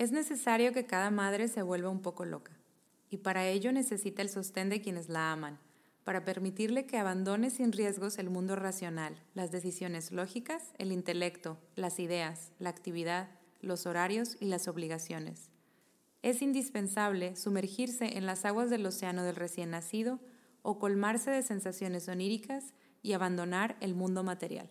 Es necesario que cada madre se vuelva un poco loca, y para ello necesita el sostén de quienes la aman, para permitirle que abandone sin riesgos el mundo racional, las decisiones lógicas, el intelecto, las ideas, la actividad, los horarios y las obligaciones. Es indispensable sumergirse en las aguas del océano del recién nacido o colmarse de sensaciones oníricas y abandonar el mundo material.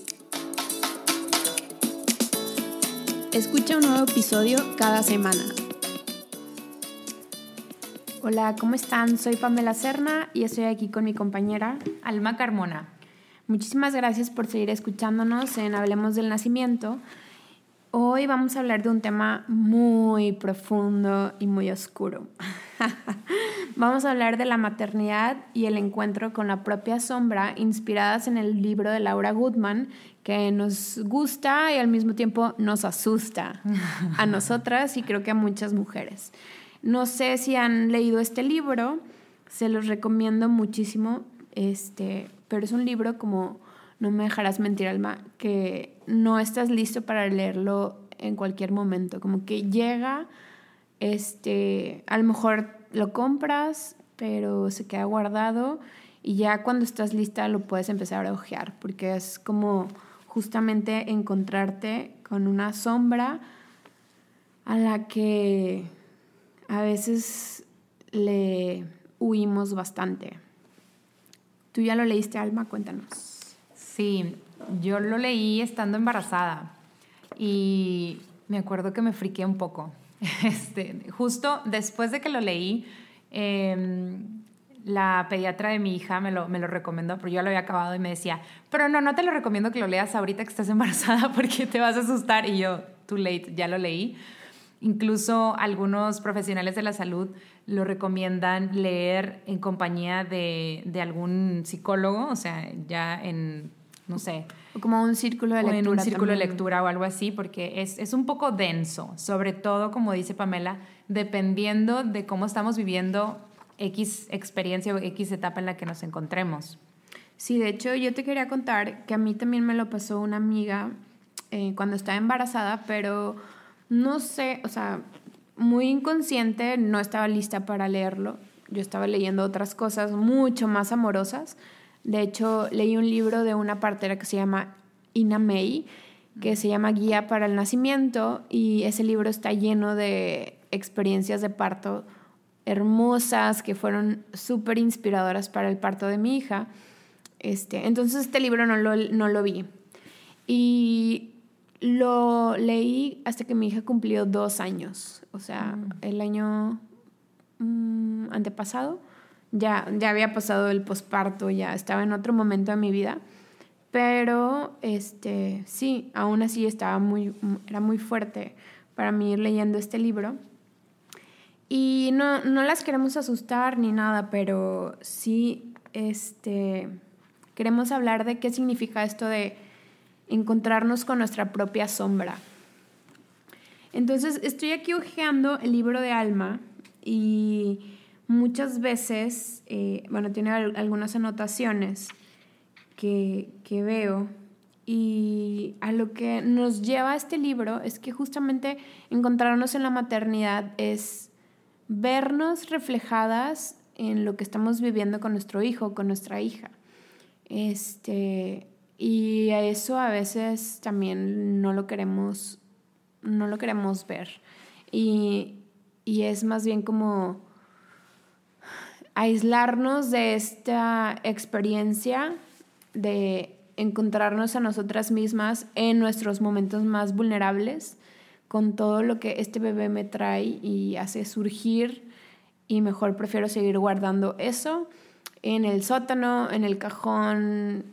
Escucha un nuevo episodio cada semana. Hola, ¿cómo están? Soy Pamela Serna y estoy aquí con mi compañera Alma Carmona. Muchísimas gracias por seguir escuchándonos en Hablemos del Nacimiento. Hoy vamos a hablar de un tema muy profundo y muy oscuro. vamos a hablar de la maternidad y el encuentro con la propia sombra inspiradas en el libro de Laura Goodman que nos gusta y al mismo tiempo nos asusta a nosotras y creo que a muchas mujeres. No sé si han leído este libro, se los recomiendo muchísimo, este, pero es un libro como, no me dejarás mentir, Alma, que no estás listo para leerlo en cualquier momento, como que llega, este, a lo mejor lo compras, pero se queda guardado y ya cuando estás lista lo puedes empezar a ojear, porque es como justamente encontrarte con una sombra a la que a veces le huimos bastante. ¿Tú ya lo leíste, Alma? Cuéntanos. Sí, yo lo leí estando embarazada y me acuerdo que me friqué un poco. Este, justo después de que lo leí, em, la pediatra de mi hija me lo, me lo recomendó, pero yo lo había acabado y me decía, pero no, no te lo recomiendo que lo leas ahorita que estás embarazada porque te vas a asustar. Y yo, too late, ya lo leí. Incluso algunos profesionales de la salud lo recomiendan leer en compañía de, de algún psicólogo, o sea, ya en, no sé. Como un círculo de lectura. en un círculo de lectura o algo así, porque es, es un poco denso, sobre todo, como dice Pamela, dependiendo de cómo estamos viviendo X experiencia o X etapa en la que nos encontremos. Sí, de hecho yo te quería contar que a mí también me lo pasó una amiga eh, cuando estaba embarazada, pero no sé, o sea, muy inconsciente, no estaba lista para leerlo. Yo estaba leyendo otras cosas mucho más amorosas. De hecho, leí un libro de una partera que se llama Ina May, que se llama Guía para el Nacimiento, y ese libro está lleno de experiencias de parto hermosas, que fueron súper inspiradoras para el parto de mi hija. Este, entonces este libro no lo, no lo vi. Y lo leí hasta que mi hija cumplió dos años, o sea, mm. el año mm, antepasado. Ya, ya había pasado el posparto, ya estaba en otro momento de mi vida. Pero este, sí, aún así estaba muy, era muy fuerte para mí ir leyendo este libro. Y no, no las queremos asustar ni nada, pero sí este, queremos hablar de qué significa esto de encontrarnos con nuestra propia sombra. Entonces, estoy aquí hojeando el libro de Alma y muchas veces, eh, bueno, tiene algunas anotaciones que, que veo y a lo que nos lleva este libro es que justamente encontrarnos en la maternidad es vernos reflejadas en lo que estamos viviendo con nuestro hijo, con nuestra hija. Este, y a eso a veces también no lo queremos, no lo queremos ver. Y, y es más bien como aislarnos de esta experiencia de encontrarnos a nosotras mismas en nuestros momentos más vulnerables con todo lo que este bebé me trae y hace surgir y mejor prefiero seguir guardando eso en el sótano, en el cajón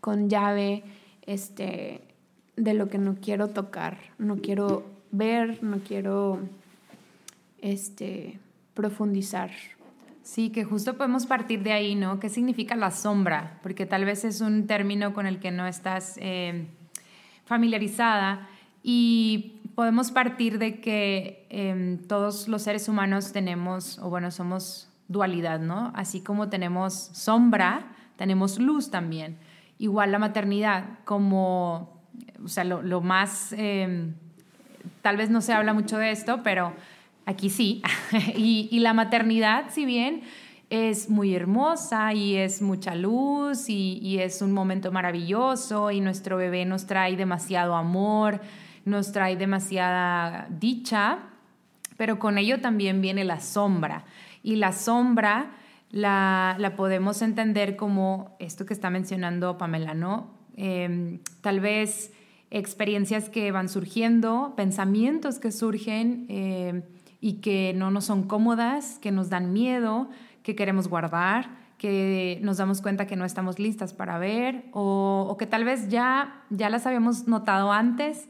con llave, este, de lo que no quiero tocar, no quiero ver, no quiero este, profundizar. Sí, que justo podemos partir de ahí, ¿no? ¿Qué significa la sombra? Porque tal vez es un término con el que no estás eh, familiarizada y podemos partir de que em, todos los seres humanos tenemos, o bueno, somos dualidad, ¿no? Así como tenemos sombra, tenemos luz también. Igual la maternidad, como, o sea, lo, más, em, tal vez no se habla mucho de esto, pero aquí sí. y, la maternidad, si bien es muy hermosa y es mucha luz y, es un momento maravilloso y nuestro bebé nos trae demasiado amor, nos trae demasiada dicha, pero con ello también viene la sombra. Y la sombra la, podemos entender como esto que está mencionando Pamela, ¿no? Em, tal vez experiencias que van surgiendo, pensamientos que surgen em, y que no nos son cómodas, que nos dan miedo, que queremos guardar, que nos damos cuenta que no estamos listas para ver o, que tal vez ya, ya las habíamos notado antes,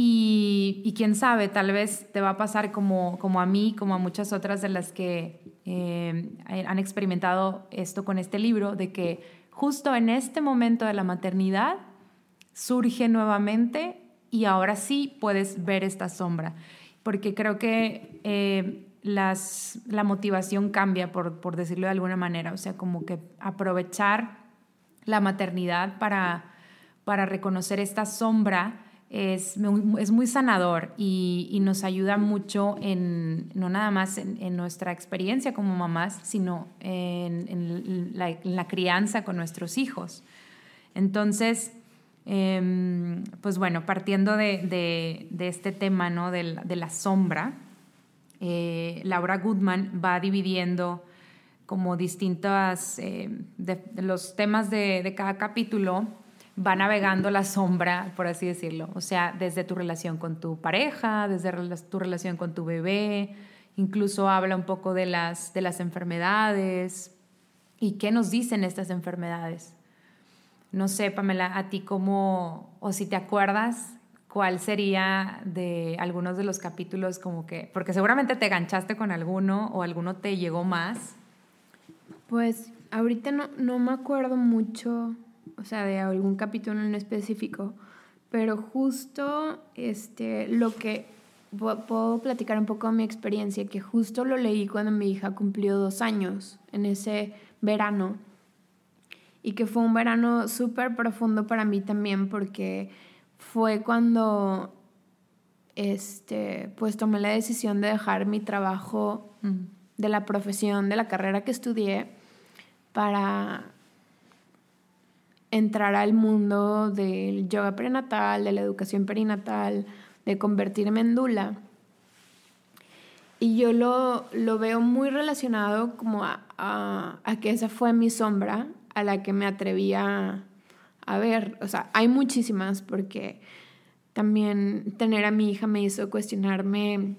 y, quién sabe, tal vez te va a pasar como, como a mí, como a muchas otras de las que eh, han experimentado esto con este libro, de que justo en este momento de la maternidad surge nuevamente y ahora sí puedes ver esta sombra, porque creo que eh, las, la motivación cambia, por, por decirlo de alguna manera, o sea, como que aprovechar la maternidad para, para reconocer esta sombra es, es muy sanador y, y, nos ayuda mucho en, no nada más en, nuestra experiencia como mamás, sino en, en la, crianza con nuestros hijos. Entonces, em, pues bueno, partiendo de, este tema ¿no? de, la, sombra, eh, Laura Goodman va dividiendo como distintas, de, los temas de cada capítulo va navegando la sombra, por así decirlo. O sea, desde tu relación con tu pareja, desde tu relación con tu bebé, incluso habla un poco de las enfermedades y qué nos dicen estas enfermedades. No sé, Pamela, a ti cómo, o si te acuerdas, cuál sería de algunos de los capítulos como que, porque seguramente te ganchaste con alguno o alguno te llegó más. Pues ahorita no, no me acuerdo mucho o sea, de algún capítulo en específico, pero justo este, lo que puedo platicar un poco de mi experiencia, que justo lo leí cuando mi hija cumplió dos años, en ese verano, y que fue un verano súper profundo para mí también, porque fue cuando este, pues tomé la decisión de dejar mi trabajo mm. de la profesión, de la carrera que estudié, para entrar al mundo del yoga prenatal, de la educación perinatal, de convertirme en dula. Y yo lo, lo veo muy relacionado como a, a, que esa fue mi sombra a la que me atrevía a ver. O sea, hay muchísimas porque también tener a mi hija me hizo cuestionarme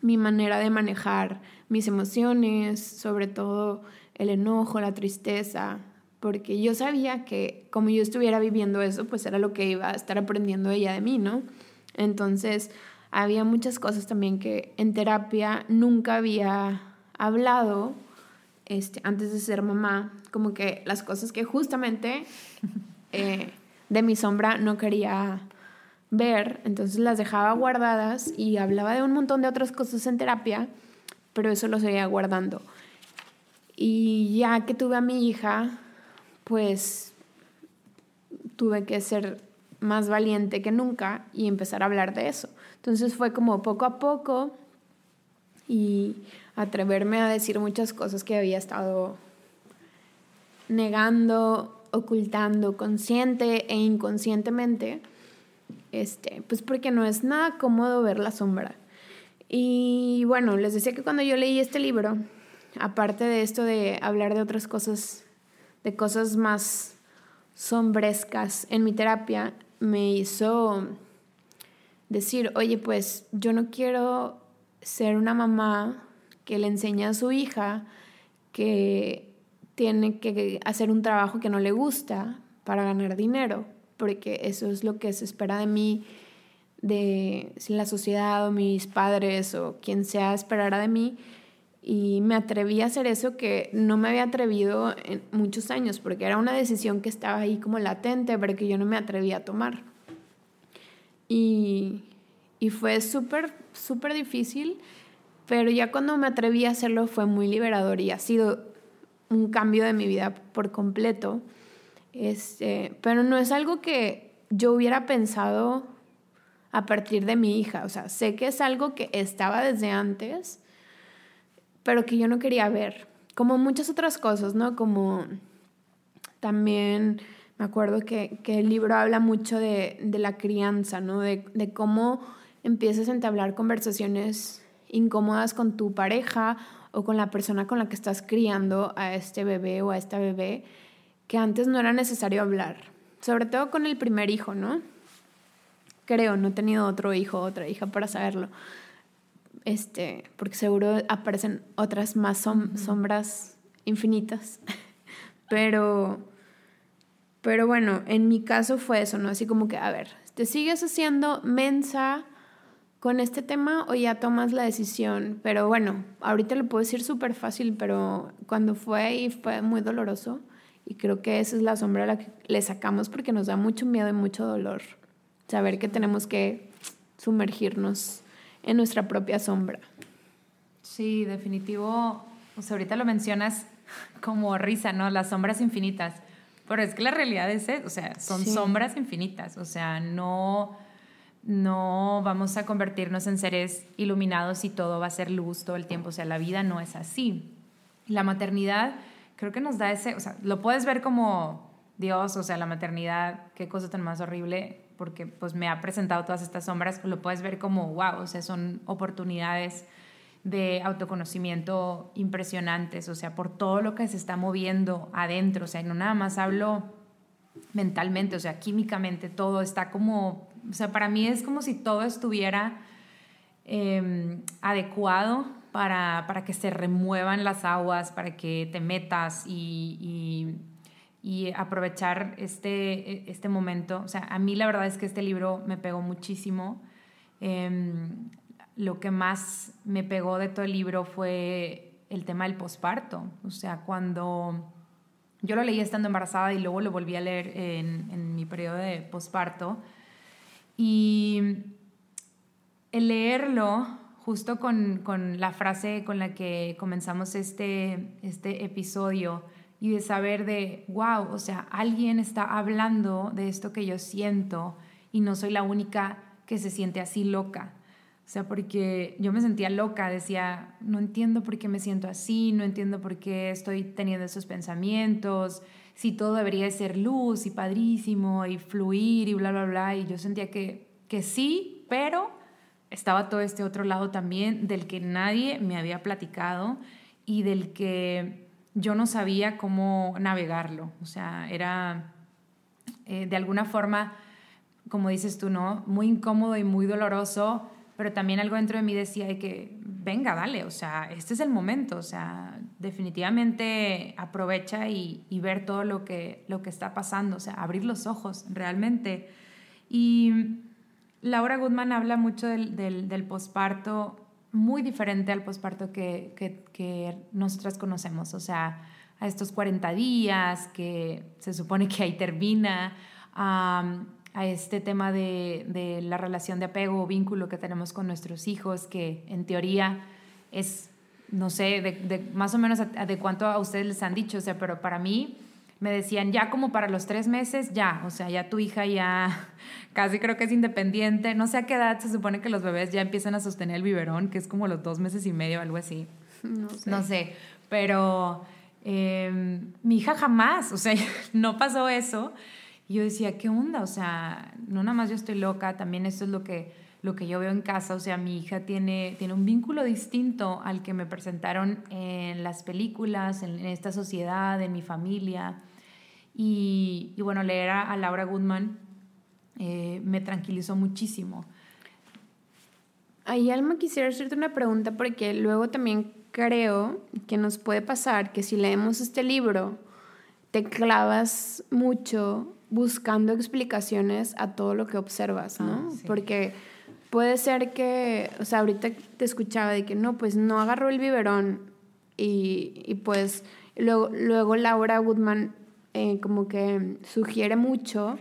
mi manera de manejar mis emociones, sobre todo el enojo, la tristeza, porque yo sabía que como yo estuviera viviendo eso, pues era lo que iba a estar aprendiendo ella de mí, ¿no? Entonces, había muchas cosas también que en terapia nunca había hablado este, antes de ser mamá, como que las cosas que justamente eh, de mi sombra no quería ver, entonces las dejaba guardadas y hablaba de un montón de otras cosas en terapia, pero eso lo seguía guardando. Y ya que tuve a mi hija, pues tuve que ser más valiente que nunca y empezar a hablar de eso. Entonces fue como poco a poco y atreverme a decir muchas cosas que había estado negando, ocultando, consciente e inconscientemente, este, pues porque no es nada cómodo ver la sombra. Y bueno, les decía que cuando yo leí este libro, aparte de esto de hablar de otras cosas de cosas más sombrescas en mi terapia, me hizo decir, oye, pues yo no quiero ser una mamá que le enseña a su hija que tiene que hacer un trabajo que no le gusta para ganar dinero, porque eso es lo que se espera de mí de la sociedad o mis padres o quien sea esperara de mí. Y me atreví a hacer eso que no me había atrevido en muchos años, porque era una decisión que estaba ahí como latente, pero que yo no me atrevía a tomar. Y, y fue súper, súper difícil, pero ya cuando me atreví a hacerlo fue muy liberador y ha sido un cambio de mi vida por completo. Este, pero no es algo que yo hubiera pensado a partir de mi hija. O sea, sé que es algo que estaba desde antes, pero que yo no quería ver. Como muchas otras cosas, ¿no? Como también me acuerdo que, el libro habla mucho de, la crianza, ¿no? De, de, cómo empiezas a entablar conversaciones incómodas con tu pareja o con la persona con la que estás criando a este bebé o a esta bebé, que antes no era necesario hablar. Sobre todo con el primer hijo, ¿no? creo, no he tenido otro hijo o otra hija para saberlo. Este, porque seguro aparecen otras más sombras infinitas. pero, pero bueno, en mi caso fue eso, ¿no? Así como que, a ver, ¿te sigues haciendo mensa con este tema o ya tomas la decisión? Pero bueno, ahorita lo puedo decir súper fácil, pero cuando fue y fue muy doloroso. Y creo que esa es la sombra a la que le sacamos porque nos da mucho miedo y mucho dolor saber que tenemos que sumergirnos en nuestra propia sombra. Sí, definitivo. O sea, ahorita lo mencionas como risa, ¿no? Las sombras infinitas. Pero es que la realidad es, o sea, son sombras infinitas. O sea, no, no vamos a convertirnos en seres iluminados y todo va a ser luz todo el tiempo. O sea, la vida no es así. La maternidad creo que nos da ese, o sea, lo puedes ver como Dios, o sea, la maternidad, qué cosa tan más horrible porque pues me ha presentado todas estas sombras, lo puedes ver como, wow, o sea, son oportunidades de autoconocimiento impresionantes, o sea, por todo lo que se está moviendo adentro, o sea, no nada más hablo mentalmente, o sea, químicamente, todo está como, o sea, para mí es como si todo estuviera em, adecuado para, para, que se remuevan las aguas, para que te metas y y aprovechar este, e, este momento. O sea, a mí la verdad es que este libro me pegó muchísimo. Em, lo que más me pegó de todo el libro fue el tema del posparto. O sea, cuando yo lo leí estando embarazada y luego lo volví a leer en, en mi periodo de posparto. Y el leerlo justo con, con, la frase con la que comenzamos este, este episodio, y de saber de, wow, o sea, alguien está hablando de esto que yo siento y no soy la única que se siente así loca. O sea, porque yo me sentía loca, decía, no entiendo por qué me siento así, no entiendo por qué estoy teniendo esos pensamientos, si todo debería ser luz y padrísimo y fluir y bla, bla, bla. Y yo sentía que, que sí, pero estaba todo este otro lado también del que nadie me había platicado y del que yo no sabía cómo navegarlo. O sea, era eh, de alguna forma, como dices tú, ¿no? Muy incómodo y muy doloroso, pero también algo dentro de mí decía que, venga, dale, o sea, este es el momento, o sea, definitivamente aprovecha y, ver todo lo que, lo que está pasando, o sea, abrir los ojos realmente. Y Laura Goodman habla mucho del, del, posparto muy diferente al posparto que, que, nosotras conocemos, o sea, a estos 40 días que se supone que ahí termina, a, este tema de, la relación de apego o vínculo que tenemos con nuestros hijos, que en teoría es, no sé, de, más o menos de cuánto a ustedes les han dicho, o sea, pero para mí me decían, ya como para los tres meses, ya, o sea, ya tu hija ya casi creo que es independiente. No sé a qué edad se supone que los bebés ya empiezan a sostener el biberón, que es como los dos meses y medio, algo así. No sé. No sé, pero em, mi hija jamás, o sea, no pasó eso. Y yo decía, ¿qué onda? O sea, no nada más yo estoy loca, también esto es lo que, lo que yo veo en casa. O sea, mi hija tiene, tiene un vínculo distinto al que me presentaron en las películas, en, esta sociedad, en mi familia. Y, bueno, leer a, Laura Goodman eh, me tranquilizó muchísimo. Ahí, Alma, quisiera hacerte una pregunta porque luego también creo que nos puede pasar que si leemos este libro te clavas mucho buscando explicaciones a todo lo que observas, ¿no? Ah, Porque puede ser que, o sea, ahorita te escuchaba de que no, pues no agarró el biberón y, y pues luego, luego Laura Woodman eh, como que sugiere mucho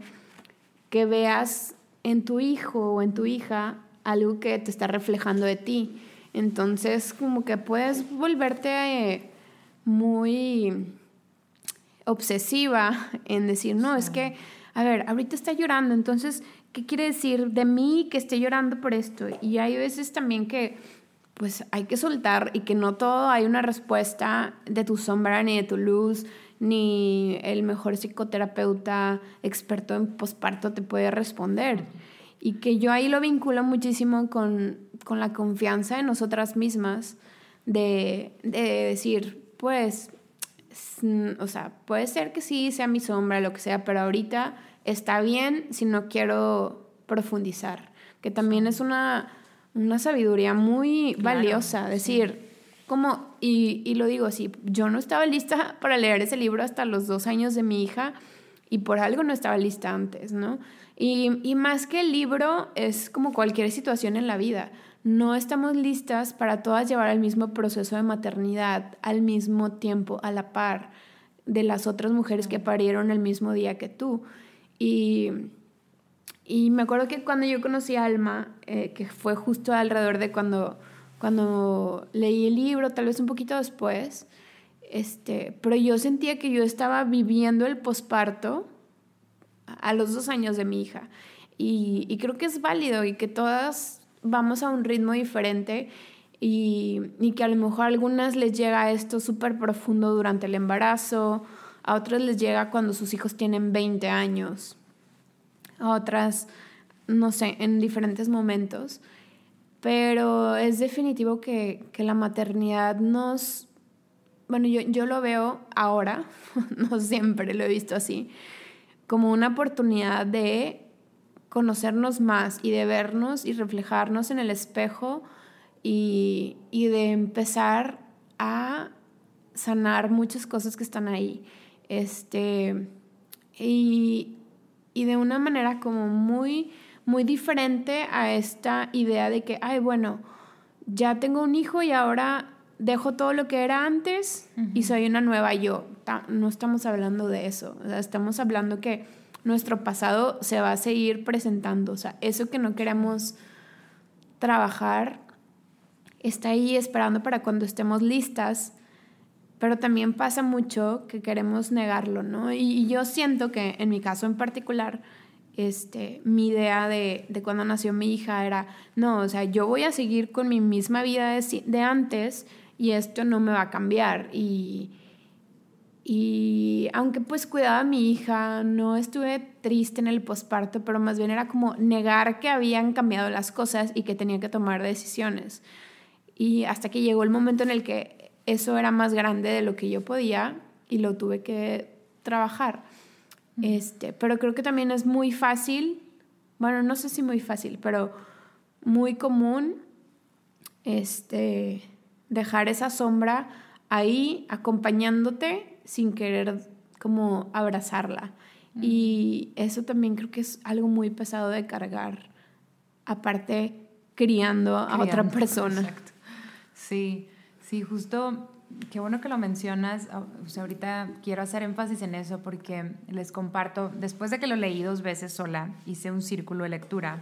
que veas en tu hijo o en tu hija algo que te está reflejando de ti. Entonces, como que puedes volverte eh, muy obsesiva en decir, no, es que, a ver, ahorita está llorando, entonces, ¿qué quiere decir de mí que esté llorando por esto? Y hay veces también que, pues, hay que soltar y que no todo hay una respuesta de tu sombra ni de tu luz, ni el mejor psicoterapeuta experto en posparto te puede responder. Y que yo ahí lo vinculo muchísimo con, con la confianza en nosotras mismas, de, de decir, pues, o sea, puede ser que sí sea mi sombra, lo que sea, pero ahorita está bien si no quiero profundizar, que también es una, una sabiduría muy valiosa, decir, como, y, y, lo digo así, yo no estaba lista para leer ese libro hasta los dos años de mi hija y por algo no estaba lista antes, ¿no? Y, y más que el libro es como cualquier situación en la vida no estamos listas para todas llevar el mismo proceso de maternidad al mismo tiempo, a la par de las otras mujeres que parieron el mismo día que tú. Y, y me acuerdo que cuando yo conocí a Alma, eh, que fue justo alrededor de cuando, cuando leí el libro, tal vez un poquito después, este, pero yo sentía que yo estaba viviendo el posparto a los dos años de mi hija. Y, y creo que es válido y que todas vamos a un ritmo diferente y, que a lo mejor a algunas les llega esto súper profundo durante el embarazo, a otras les llega cuando sus hijos tienen 20 años, a otras, no sé, en diferentes momentos. Pero es definitivo que, que la maternidad nos... Bueno, yo, yo lo veo ahora, no siempre lo he visto así, como una oportunidad de conocernos más y de vernos y reflejarnos en el espejo y, de empezar a sanar muchas cosas que están ahí. Este, y, de una manera como muy, muy diferente a esta idea de que, ay, bueno, ya tengo un hijo y ahora dejo todo lo que era antes y soy una nueva yo. No estamos hablando de eso, estamos hablando que nuestro pasado se va a seguir presentando. O sea, eso que no queremos trabajar está ahí esperando para cuando estemos listas, pero también pasa mucho que queremos negarlo, ¿no? Y, yo siento que en mi caso en particular, este, mi idea de, de, cuando nació mi hija era, no, o sea, yo voy a seguir con mi misma vida de, de antes y esto no me va a cambiar. Y, y aunque pues cuidaba a mi hija, no estuve triste en el posparto, pero más bien era como negar que habían cambiado las cosas y que tenía que tomar decisiones. Y hasta que llegó el momento en el que eso era más grande de lo que yo podía y lo tuve que trabajar. Este, pero creo que también es muy fácil, bueno, no sé si muy fácil, pero muy común este, dejar esa sombra ahí acompañándote sin querer como abrazarla. Y eso también creo que es algo muy pesado de cargar, aparte criando a otra persona. Exacto. Sí, sí, justo, qué bueno que lo mencionas. Ah, o sea, ahorita quiero hacer énfasis en eso porque les comparto, después de que lo leí dos veces sola, hice un círculo de lectura.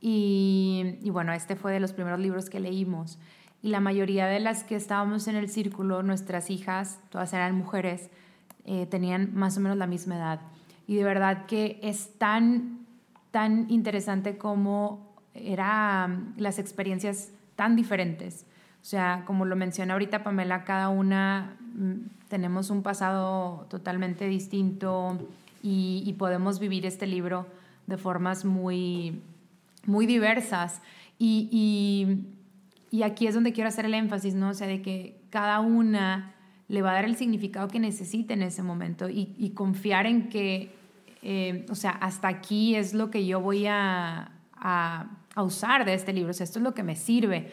Y, y bueno, este fue de los primeros libros que leímos y la mayoría de las que estábamos en el círculo, nuestras hijas, todas eran mujeres, eh, tenían más o menos la misma edad. Y de verdad que es tan, tan interesante como eran las experiencias tan diferentes. O sea, como lo menciona ahorita Pamela, cada una mm, tenemos un pasado totalmente distinto y, podemos vivir este libro de formas muy, muy diversas. Y y aquí es donde quiero hacer el énfasis, ¿no? O sea, de que cada una le va a dar el significado que necesite en ese momento y, confiar en que, eh, o sea, hasta aquí es lo que yo voy a, a, usar de este libro, o sea, esto es lo que me sirve.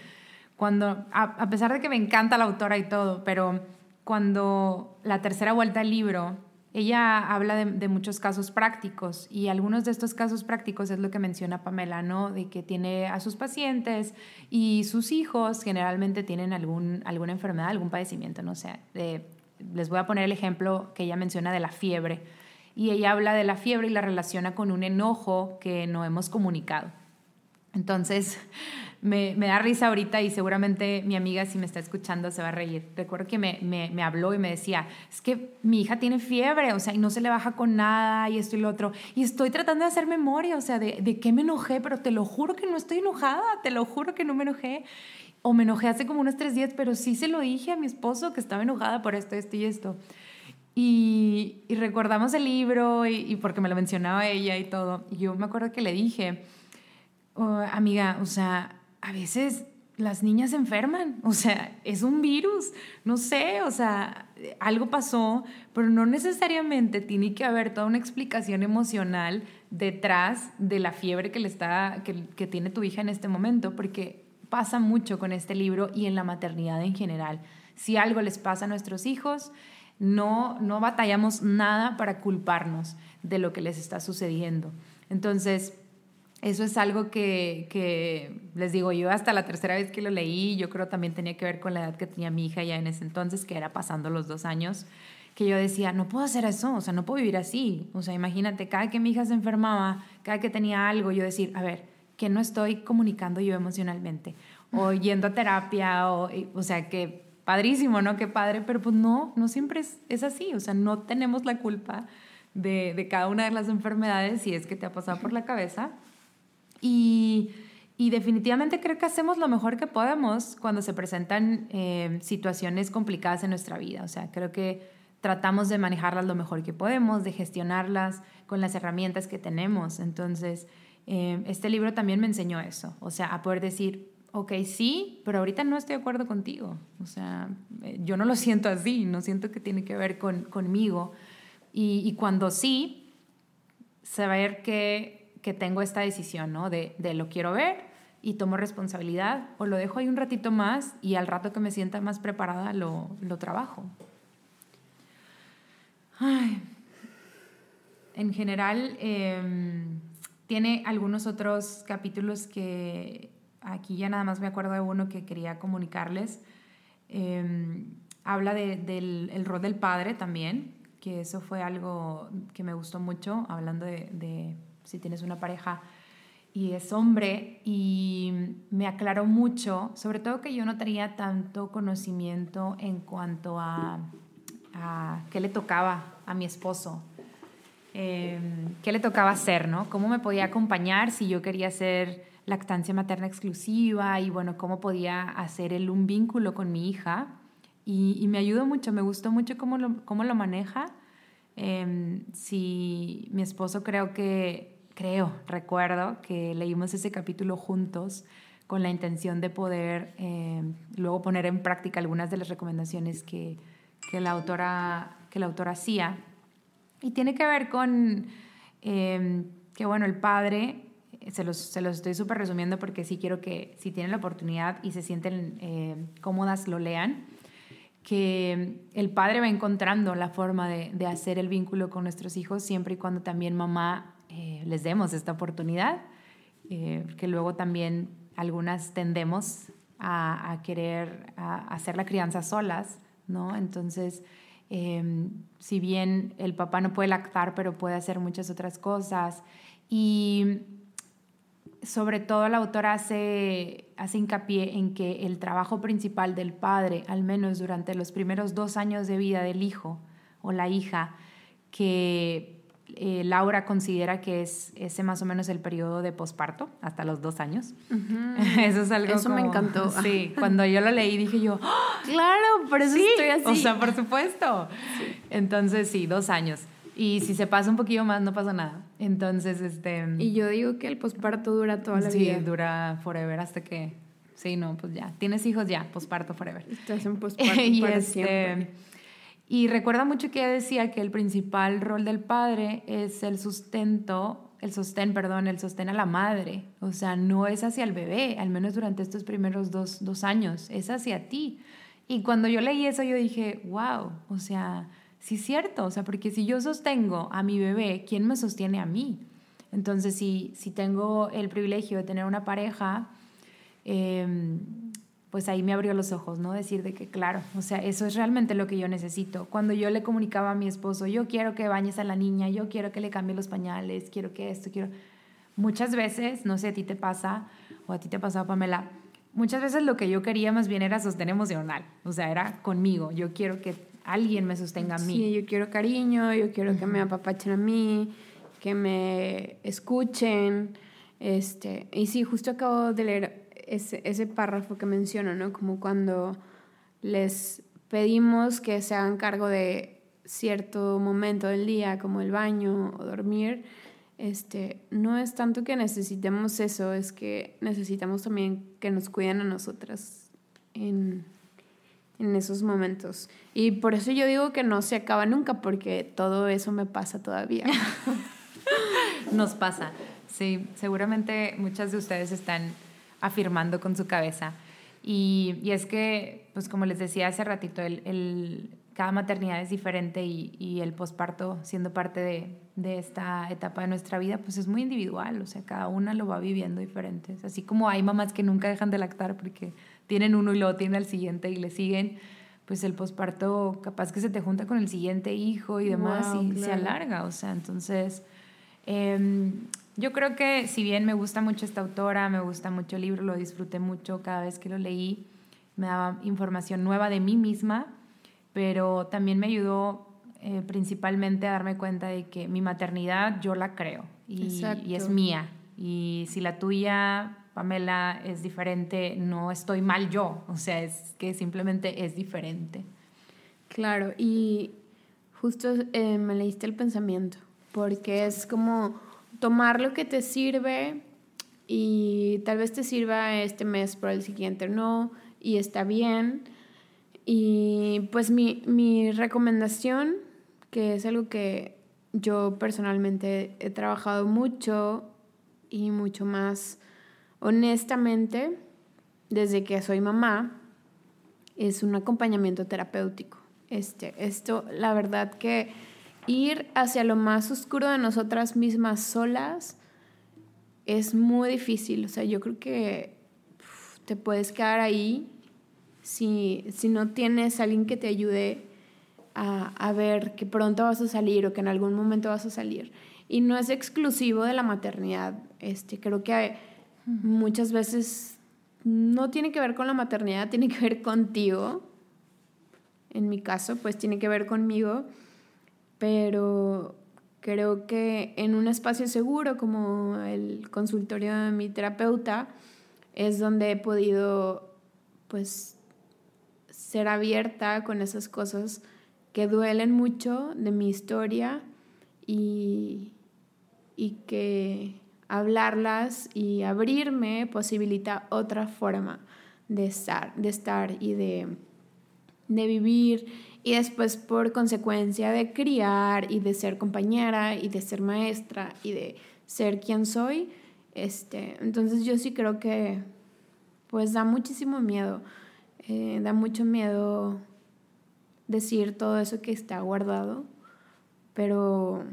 Cuando, a, pesar de que me encanta la autora y todo, pero cuando la tercera vuelta al libro, ella habla de, muchos casos prácticos y algunos de estos casos prácticos es lo que menciona Pamela, ¿no? De que tiene a sus pacientes y sus hijos generalmente tienen algún, alguna enfermedad, algún padecimiento, no sé. les voy a poner el ejemplo que ella menciona de la fiebre. Y ella habla de la fiebre y la relaciona con un enojo que no hemos comunicado. Entonces, me, da risa ahorita y seguramente mi amiga, si me está escuchando, se va a reír. Recuerdo que me, me, habló y me decía, es que mi hija tiene fiebre, o sea, y no se le baja con nada y esto y lo otro. Y estoy tratando de hacer memoria, o sea, de, de qué me enojé, pero te lo juro que no estoy enojada, te lo juro que no me enojé. O me enojé hace como unos tres días, pero sí se lo dije a mi esposo que estaba enojada por esto, esto y esto. Y, y recordamos el libro y, porque me lo mencionaba ella y todo. Y yo me acuerdo que le dije, oh, amiga, o sea, a veces las niñas se enferman, o sea, es un virus, no sé, o sea, algo pasó, pero no necesariamente tiene que haber toda una explicación emocional detrás de la fiebre que, le está, que, tiene tu hija en este momento, porque pasa mucho con este libro y en la maternidad en general. Si algo les pasa a nuestros hijos, no, no batallamos nada para culparnos de lo que les está sucediendo. Entonces, eso es algo que, les digo, yo hasta la tercera vez que lo leí, yo creo también tenía que ver con la edad que tenía mi hija ya en ese entonces, que era pasando los dos años, que yo decía, no puedo hacer eso, o sea, no puedo vivir así. O sea, imagínate, cada que mi hija se enfermaba, cada que tenía algo, yo decir, a ver, que no estoy comunicando yo emocionalmente, o yendo a terapia, o, o sea, que padrísimo, ¿no? Qué padre, pero pues no, no siempre es, es así, o sea, no tenemos la culpa de, de cada una de las enfermedades si es que te ha pasado por la cabeza y, definitivamente creo que hacemos lo mejor que podemos cuando se presentan eh, situaciones complicadas en nuestra vida. O sea, creo que tratamos de manejarlas lo mejor que podemos, de gestionarlas con las herramientas que tenemos. Entonces, eh, este libro también me enseñó eso. O sea, a poder decir, ok, sí, pero ahorita no estoy de acuerdo contigo. O sea, eh, yo no lo siento así, no siento que tiene que ver con, conmigo. Y, y cuando sí, saber que que tengo esta decisión, ¿no? De, de, lo quiero ver y tomo responsabilidad o lo dejo ahí un ratito más y al rato que me sienta más preparada lo, lo trabajo. Ay. En general, em, tiene algunos otros capítulos que aquí ya nada más me acuerdo de uno que quería comunicarles. Em, habla de, del el rol del padre también, que eso fue algo que me gustó mucho, hablando de, de si tienes una pareja y es hombre y me aclaró mucho, sobre todo que yo no tenía tanto conocimiento en cuanto a, a qué le tocaba a mi esposo, em, qué le tocaba hacer, ¿no? Cómo me podía acompañar si yo quería hacer lactancia materna exclusiva y bueno, cómo podía hacer él un vínculo con mi hija. Y, me ayudó mucho, me gustó mucho cómo lo, cómo lo maneja. Em, si mi esposo creo que creo, recuerdo que leímos ese capítulo juntos con la intención de poder eh, luego poner en práctica algunas de las recomendaciones que, que, la, autora, que la autora hacía. Y tiene que ver con eh, que, bueno, el padre, se los, se los estoy súper resumiendo porque sí quiero que si tienen la oportunidad y se sienten eh, cómodas, lo lean, que el padre va encontrando la forma de, de hacer el vínculo con nuestros hijos siempre y cuando también mamá eh, les demos esta oportunidad, eh, que luego también algunas tendemos a, querer hacer la crianza solas, ¿no? Entonces, em, si bien el papá no puede lactar, pero puede hacer muchas otras cosas. Y sobre todo la autora hace, hace hincapié en que el trabajo principal del padre, al menos durante los primeros dos años de vida del hijo o la hija, que eh, Laura considera que es ese más o menos el periodo de posparto, hasta los dos años. Eso es algo Eso me encantó. Sí, cuando yo lo leí dije yo, ¡Ah! claro, por eso estoy así. O sea, por supuesto. Entonces, sí, dos años. Y si se pasa un poquito más, no pasa nada. Entonces, este... Y yo digo que el posparto dura toda la vida. Sí, dura forever hasta que... Sí, no, pues ya. Tienes hijos ya, posparto forever. Estás en posparto y para este, siempre. Y recuerda mucho que ella decía que el principal rol del padre es el sustento, el sostén, perdón, el sostén a la madre. O sea, no es hacia el bebé, al menos durante estos primeros dos, años, es hacia ti. Y cuando yo leí eso, yo dije, wow, o sea, sí es cierto, o sea, porque si yo sostengo a mi bebé, ¿quién me sostiene a mí? Entonces, si, si tengo el privilegio de tener una pareja, em, pues ahí me abrió los ojos, ¿no? Decir de que, claro, o sea, eso es realmente lo que yo necesito. Cuando yo le comunicaba a mi esposo, yo quiero que bañes a la niña, yo quiero que le cambie los pañales, quiero que esto, quiero... Muchas veces, no sé, a ti te pasa, o a ti te pasado, Pamela, muchas veces lo que yo quería más bien era sostén emocional, o sea, era conmigo, yo quiero que alguien me sostenga a mí. Sí, yo quiero cariño, yo quiero que me apapachen a mí, que me escuchen, este, y sí, justo acabo de leer ese, ese párrafo que menciono, ¿no? Como cuando les pedimos que se hagan cargo de cierto momento del día, como el baño o dormir, este, no es tanto que necesitemos eso, es que necesitamos también que nos cuiden a nosotras en, en esos momentos. Y por eso yo digo que no se acaba nunca, porque todo eso me pasa todavía. Nos pasa, sí, seguramente muchas de ustedes están afirmando con su cabeza. Y, y es que, pues como les decía hace ratito, el, el cada maternidad es diferente y, y el posparto, siendo parte de, de, esta etapa de nuestra vida, pues es muy individual, o sea, cada una lo va viviendo diferente. Así como hay mamás que nunca dejan de lactar porque tienen uno y luego tienen al siguiente y le siguen, pues el posparto capaz que se te junta con el siguiente hijo y demás y se alarga, o sea, entonces... Eh, yo creo que si bien me gusta mucho esta autora, me gusta mucho el libro, lo disfruté mucho cada vez que lo leí, me daba información nueva de mí misma, pero también me ayudó eh, principalmente a darme cuenta de que mi maternidad yo la creo y, y, es mía. Y si la tuya, Pamela, es diferente, no estoy mal yo, o sea, es que simplemente es diferente. Claro, y justo eh, me leíste el pensamiento, porque es como tomar lo que te sirve y tal vez te sirva este mes, pero el siguiente no, y está bien. Y pues mi, mi recomendación, que es algo que yo personalmente he trabajado mucho y mucho más honestamente desde que soy mamá, es un acompañamiento terapéutico. Este, esto, la verdad que ir hacia lo más oscuro de nosotras mismas solas es muy difícil. O sea, yo creo que te puedes quedar ahí si, si no tienes alguien que te ayude a, a, ver que pronto vas a salir o que en algún momento vas a salir. Y no es exclusivo de la maternidad. Este, creo que muchas veces no tiene que ver con la maternidad, tiene que ver contigo. En mi caso, pues tiene que ver conmigo pero creo que en un espacio seguro como el consultorio de mi terapeuta es donde he podido pues ser abierta con esas cosas que duelen mucho de mi historia y, y que hablarlas y abrirme posibilita otra forma de estar, de estar y de, de vivir y después por consecuencia de criar y de ser compañera y de ser maestra y de ser quien soy, este, entonces yo sí creo que pues da muchísimo miedo, eh, da mucho miedo decir todo eso que está guardado, pero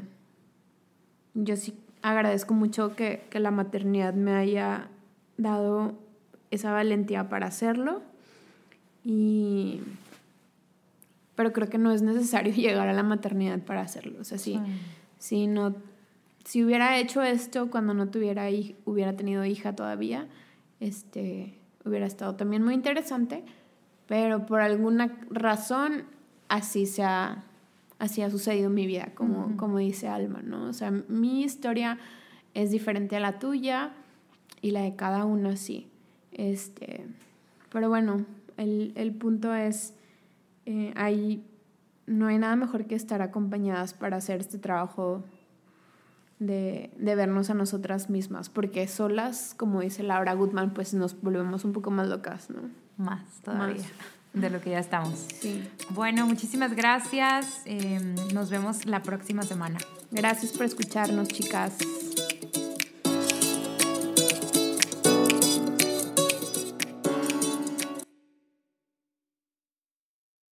yo sí agradezco mucho que, que la maternidad me haya dado esa valentía para hacerlo y pero creo que no es necesario llegar a la maternidad para hacerlo. O sea, si, si, no, si hubiera hecho esto cuando no tuviera hubiera tenido hija todavía, este, hubiera estado también muy interesante, pero por alguna razón así se ha, así ha sucedido en mi vida, como, como dice Alma, ¿no? O sea, mi historia es diferente a la tuya y la de cada uno sí. Este, pero bueno, el, el punto es eh, no hay nada mejor que estar acompañadas para hacer este trabajo de, de, vernos a nosotras mismas, porque solas, como dice Laura Goodman, pues nos volvemos un poco más locas, ¿no? Más todavía. De lo que ya estamos. Sí. Bueno, muchísimas gracias. Em, nos vemos la próxima semana. Gracias por escucharnos, chicas.